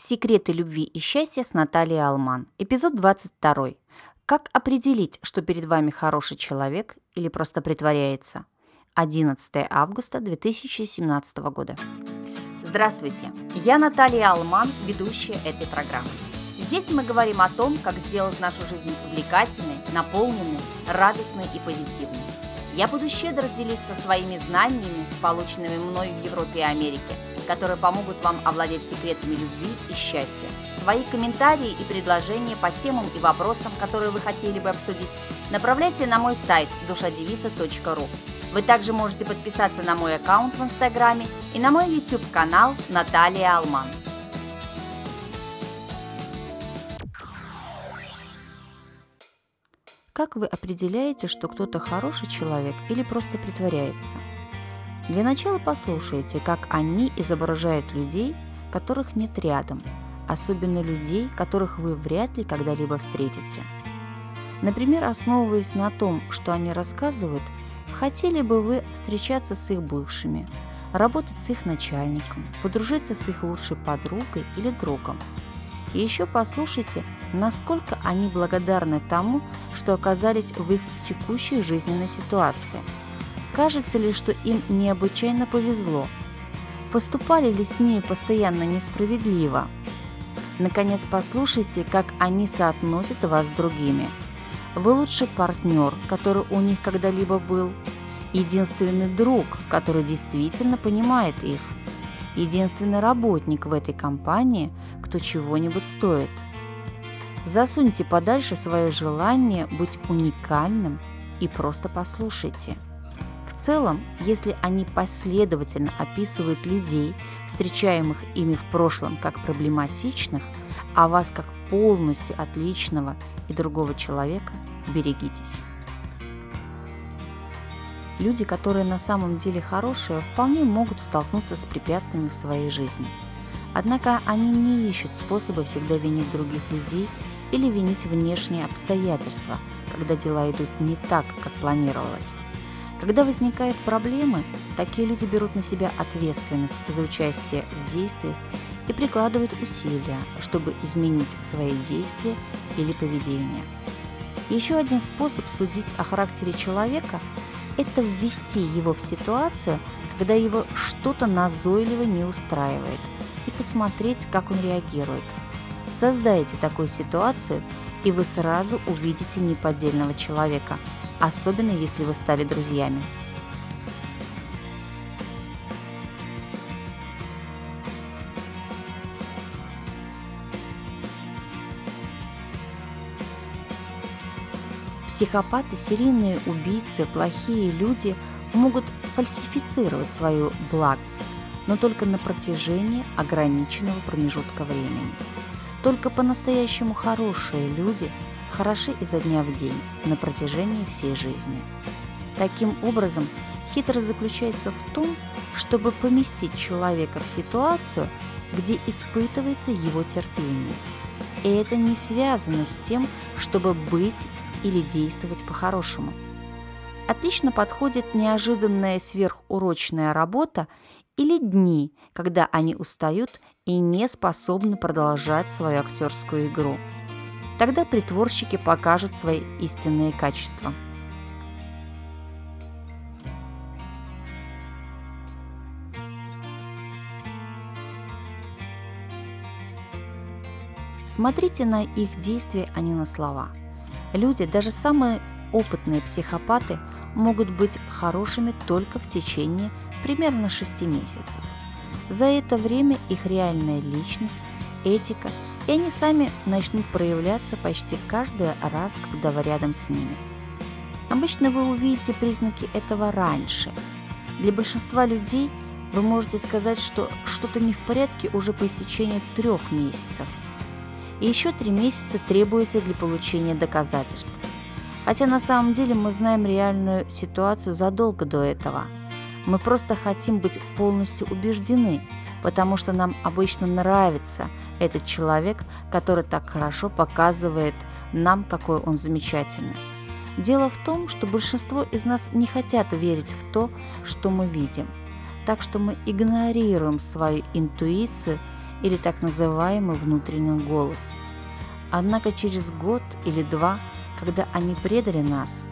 Секреты любви и счастья с Натальей Алман. Эпизод 22. Как определить, что перед вами хороший человек или просто притворяется? 11 августа 2017 года. Здравствуйте, я Наталья Алман, ведущая этой программы. Здесь мы говорим о том, как сделать нашу жизнь увлекательной, наполненной, радостной и позитивной. Я буду щедро делиться своими знаниями, полученными мной в Европе и Америке – которые помогут вам овладеть секретами любви и счастья. Свои комментарии и предложения по темам и вопросам, которые вы хотели бы обсудить, направляйте на мой сайт душадевица.ру. Вы также можете подписаться на мой аккаунт в Инстаграме и на мой YouTube-канал Наталья Алман. Как вы определяете, что кто-то хороший человек или просто притворяется? Для начала послушайте, как они изображают людей, которых нет рядом, особенно людей, которых вы вряд ли когда-либо встретите. Например, основываясь на том, что они рассказывают, хотели бы вы встречаться с их бывшими, работать с их начальником, подружиться с их лучшей подругой или другом. И еще послушайте, насколько они благодарны тому, что оказались в их текущей жизненной ситуации – Кажется ли, что им необычайно повезло? Поступали ли с ней постоянно несправедливо? Наконец, послушайте, как они соотносят вас с другими. Вы лучший партнер, который у них когда-либо был. Единственный друг, который действительно понимает их. Единственный работник в этой компании, кто чего-нибудь стоит. Засуньте подальше свое желание быть уникальным и просто послушайте – целом, если они последовательно описывают людей, встречаемых ими в прошлом как проблематичных, а вас как полностью отличного и другого человека, берегитесь. Люди, которые на самом деле хорошие, вполне могут столкнуться с препятствиями в своей жизни. Однако они не ищут способа всегда винить других людей или винить внешние обстоятельства, когда дела идут не так, как планировалось. Когда возникают проблемы, такие люди берут на себя ответственность за участие в действиях и прикладывают усилия, чтобы изменить свои действия или поведение. Еще один способ судить о характере человека – это ввести его в ситуацию, когда его что-то назойливо не устраивает, и посмотреть, как он реагирует. Создайте такую ситуацию, и вы сразу увидите неподдельного человека – особенно если вы стали друзьями. Психопаты, серийные убийцы, плохие люди могут фальсифицировать свою благость, но только на протяжении ограниченного промежутка времени. Только по-настоящему хорошие люди – хороши изо дня в день на протяжении всей жизни. Таким образом, хитрость заключается в том, чтобы поместить человека в ситуацию, где испытывается его терпение. И это не связано с тем, чтобы быть или действовать по-хорошему. Отлично подходит неожиданная сверхурочная работа или дни, когда они устают и не способны продолжать свою актерскую игру – Тогда притворщики покажут свои истинные качества. Смотрите на их действия, а не на слова. Люди, даже самые опытные психопаты, могут быть хорошими только в течение примерно 6 месяцев. За это время их реальная личность, этика – и они сами начнут проявляться почти каждый раз, когда вы рядом с ними. Обычно вы увидите признаки этого раньше. Для большинства людей вы можете сказать, что что-то не в порядке уже по истечении трех месяцев. И еще три месяца требуется для получения доказательств. Хотя на самом деле мы знаем реальную ситуацию задолго до этого. Мы просто хотим быть полностью убеждены – потому что нам обычно нравится этот человек, который так хорошо показывает нам, какой он замечательный. Дело в том, что большинство из нас не хотят верить в то, что мы видим. Так что мы игнорируем свою интуицию или так называемый внутренний голос. Однако через год или два, когда они предали нас,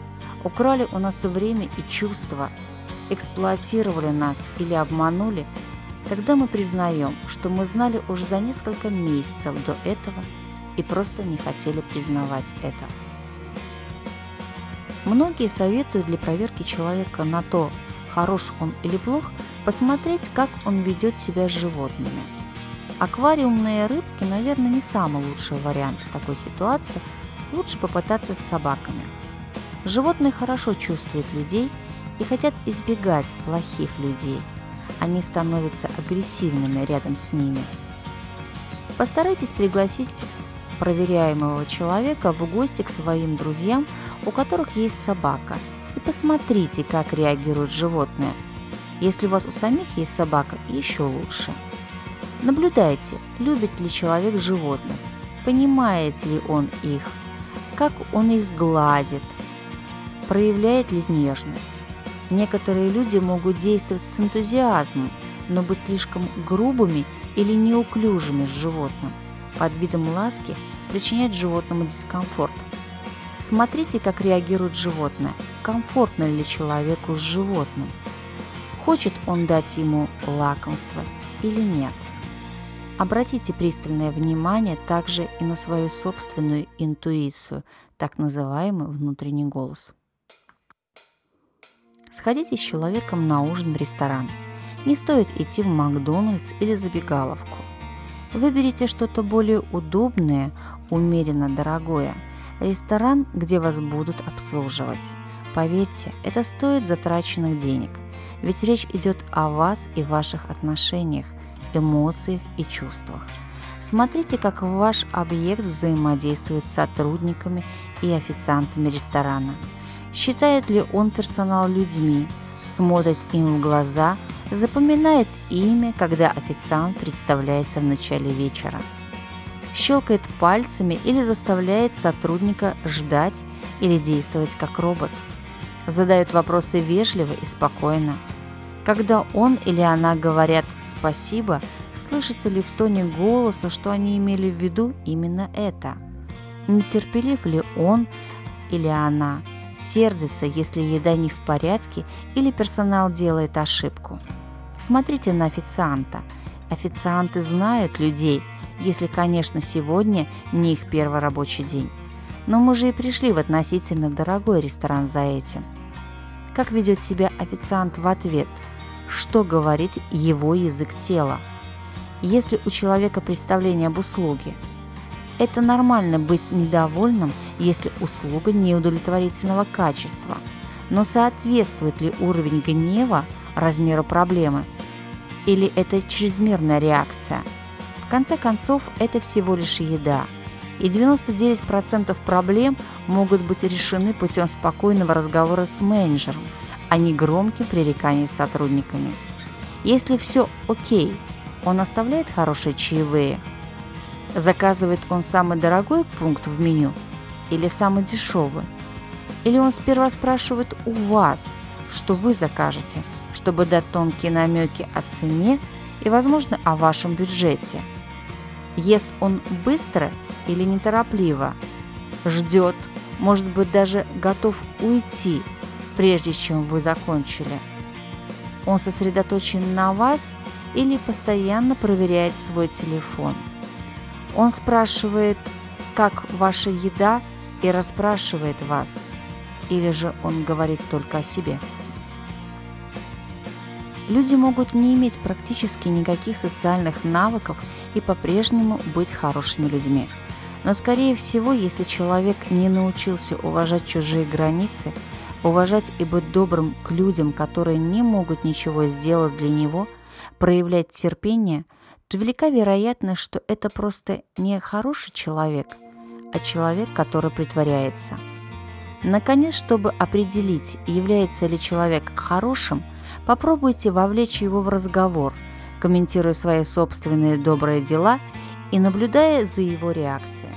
украли у нас время и чувства, эксплуатировали нас или обманули, тогда мы признаем, что мы знали уже за несколько месяцев до этого и просто не хотели признавать это. Многие советуют для проверки человека на то, хорош он или плох, посмотреть, как он ведет себя с животными. Аквариумные рыбки, наверное, не самый лучший вариант в такой ситуации. Лучше попытаться с собаками. Животные хорошо чувствуют людей и хотят избегать плохих людей. Они становятся агрессивными рядом с ними. Постарайтесь пригласить проверяемого человека в гости к своим друзьям, у которых есть собака, и посмотрите, как реагируют животные. Если у вас у самих есть собака, еще лучше. Наблюдайте, любит ли человек животных, понимает ли он их, как он их гладит, проявляет ли нежность. Некоторые люди могут действовать с энтузиазмом, но быть слишком грубыми или неуклюжими с животным – под видом ласки причинять животному дискомфорт. Смотрите, как реагирует животное, комфортно ли человеку с животным, хочет он дать ему лакомство или нет. Обратите пристальное внимание также и на свою собственную интуицию, так называемый внутренний голос. Сходите с человеком на ужин в ресторан. Не стоит идти в Макдональдс или забегаловку. Выберите что-то более удобное, умеренно дорогое. Ресторан, где вас будут обслуживать. Поверьте, это стоит затраченных денег. Ведь речь идет о вас и ваших отношениях, эмоциях и чувствах. Смотрите, как ваш объект взаимодействует с сотрудниками и официантами ресторана. Считает ли он персонал людьми, смотрит им в глаза – запоминает имя, когда официант представляется в начале вечера, щелкает пальцами или заставляет сотрудника ждать или действовать как робот, задает вопросы вежливо и спокойно. Когда он или она говорят «спасибо», слышится ли в тоне голоса, что они имели в виду именно это? Нетерпелив ли он или она? Сердится, если еда не в порядке или персонал делает ошибку. Смотрите на официанта. Официанты знают людей, если, конечно, сегодня не их первый рабочий день. Но мы же и пришли в относительно дорогой ресторан за этим. Как ведет себя официант в ответ? Что говорит его язык тела? Если у человека представление об услуге, это нормально быть недовольным, если услуга неудовлетворительного качества. Но соответствует ли уровень гнева размеру проблемы. Или это чрезмерная реакция? В конце концов, это всего лишь еда. И 99% проблем могут быть решены путем спокойного разговора с менеджером, а не громким пререканием с сотрудниками. Если все окей, он оставляет хорошие чаевые. Заказывает он самый дорогой пункт в меню или самый дешевый? Или он сперва спрашивает у вас, что вы закажете – чтобы дать тонкие намеки о цене и, возможно, о вашем бюджете. Ест он быстро или неторопливо? Ждет, может быть, даже готов уйти, прежде чем вы закончили. Он сосредоточен на вас или постоянно проверяет свой телефон. Он спрашивает, как ваша еда, и расспрашивает вас, или же он говорит только о себе. Люди могут не иметь практически никаких социальных навыков и по-прежнему быть хорошими людьми. Но, скорее всего, если человек не научился уважать чужие границы, уважать и быть добрым к людям, которые не могут ничего сделать для него, проявлять терпение, то велика вероятность, что это просто не хороший человек, а человек, который притворяется. Наконец, чтобы определить, является ли человек хорошим – Попробуйте вовлечь его в разговор, комментируя свои собственные добрые дела и наблюдая за его реакцией.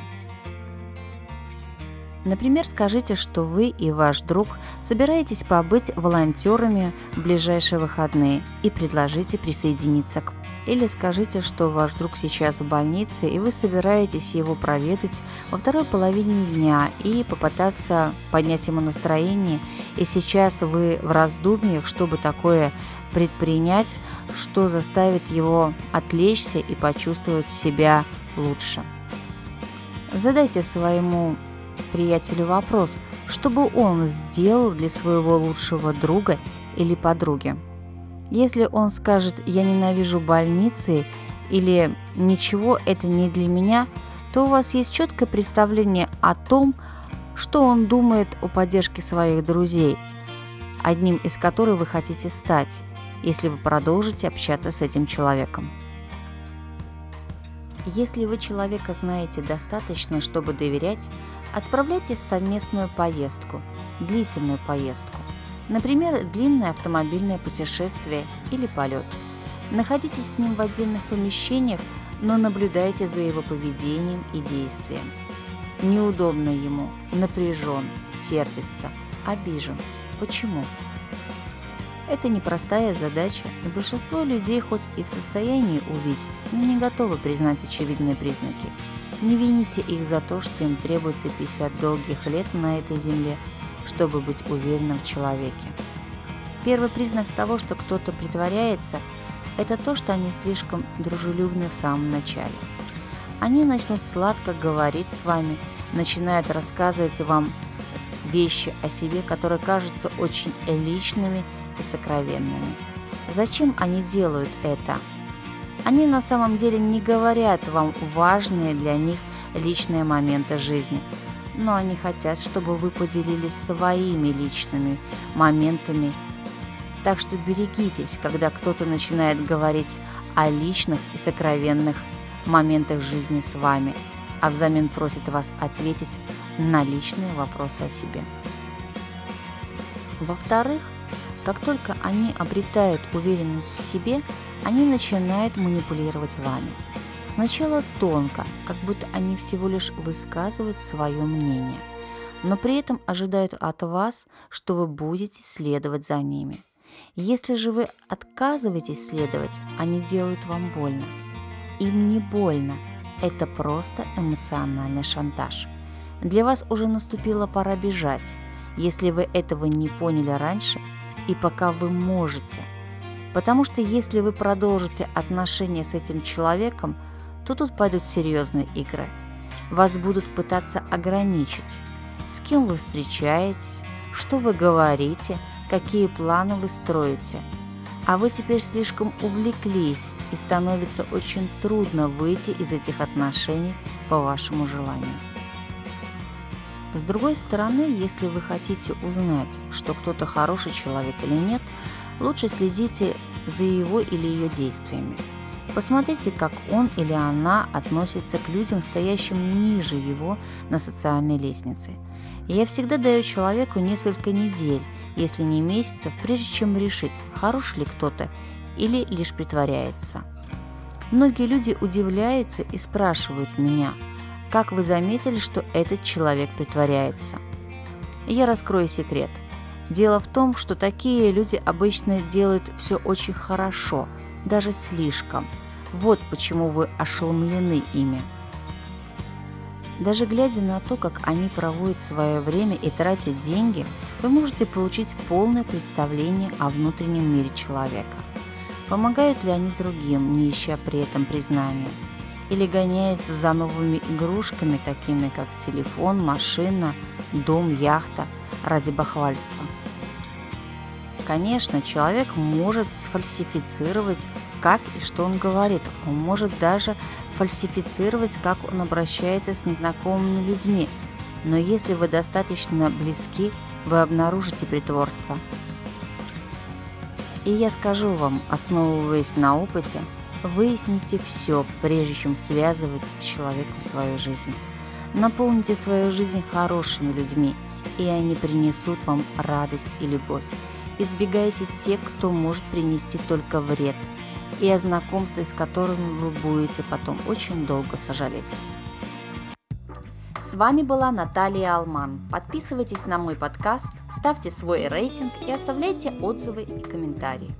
Например, скажите, что вы и ваш друг собираетесь побыть волонтерами в ближайшие выходные и предложите присоединиться к Или скажите, что ваш друг сейчас в больнице, и вы собираетесь его проведать во второй половине дня и попытаться поднять ему настроение, и сейчас вы в раздумьях, чтобы такое предпринять, что заставит его отвлечься и почувствовать себя лучше. Задайте своему приятелю вопрос, что бы он сделал для своего лучшего друга или подруги. Если он скажет «я ненавижу больницы» или «ничего, это не для меня», то у вас есть четкое представление о том, что он думает о поддержке своих друзей, одним из которых вы хотите стать, если вы продолжите общаться с этим человеком. Если вы человека знаете достаточно, чтобы доверять, отправляйтесь в совместную поездку, длительную поездку – Например, длинное автомобильное путешествие или полет. Находитесь с ним в отдельных помещениях, но наблюдайте за его поведением и действием. Неудобно ему, напряжен, сердится, обижен. Почему? Это непростая задача, и большинство людей хоть и в состоянии увидеть, но не готовы признать очевидные признаки. Не вините их за то, что им требуется 50 долгих лет на этой земле – чтобы быть уверенным в человеке. Первый признак того, что кто-то притворяется, это то, что они слишком дружелюбны в самом начале. Они начнут сладко говорить с вами, начинают рассказывать вам вещи о себе, которые кажутся очень личными и сокровенными. Зачем они делают это? Они на самом деле не говорят вам важные для них личные моменты жизни – но они хотят, чтобы вы поделились своими личными моментами. Так что берегитесь, когда кто-то начинает говорить о личных и сокровенных моментах жизни с вами, а взамен просит вас ответить на личные вопросы о себе. Во-вторых, как только они обретают уверенность в себе, они начинают манипулировать вами – Сначала тонко, как будто они всего лишь высказывают свое мнение, но при этом ожидают от вас, что вы будете следовать за ними. Если же вы отказываетесь следовать, они делают вам больно. Им не больно, это просто эмоциональный шантаж. Для вас уже наступила пора бежать, если вы этого не поняли раньше и пока вы можете. Потому что если вы продолжите отношения с этим человеком – то тут пойдут серьезные игры. Вас будут пытаться ограничить. С кем вы встречаетесь, что вы говорите, какие планы вы строите. А вы теперь слишком увлеклись, и становится очень трудно выйти из этих отношений по вашему желанию. С другой стороны, если вы хотите узнать, что кто-то хороший человек или нет, лучше следите за его или ее действиями. Посмотрите, как он или она относится к людям, стоящим ниже его на социальной лестнице. Я всегда даю человеку несколько недель, если не месяцев, прежде чем решить, хорош ли кто-то или лишь притворяется. Многие люди удивляются и спрашивают меня, как вы заметили, что этот человек притворяется. я раскрою секрет. Дело в том, что такие люди обычно делают все очень хорошо – даже слишком. Вот почему вы ошеломлены ими. Даже глядя на то, как они проводят свое время и тратят деньги, вы можете получить полное представление о внутреннем мире человека. Помогают ли они другим, не ища при этом признания? Или гоняются за новыми игрушками, такими как телефон, машина, дом, яхта, ради бахвальства? Конечно, человек может сфальсифицировать, как и что он говорит. Он может даже фальсифицировать, как он обращается с незнакомыми людьми. Но если вы достаточно близки, вы обнаружите притворство. И я скажу вам, основываясь на опыте, выясните все, прежде чем связывать с человеком свою жизнь. Наполните свою жизнь хорошими людьми, и они принесут вам радость и любовь. Избегайте тех, кто может принести только вред, и о знакомстве с которыми вы будете потом очень долго сожалеть. С вами была Наталья Алман. Подписывайтесь на мой подкаст, ставьте свой рейтинг и оставляйте отзывы и комментарии.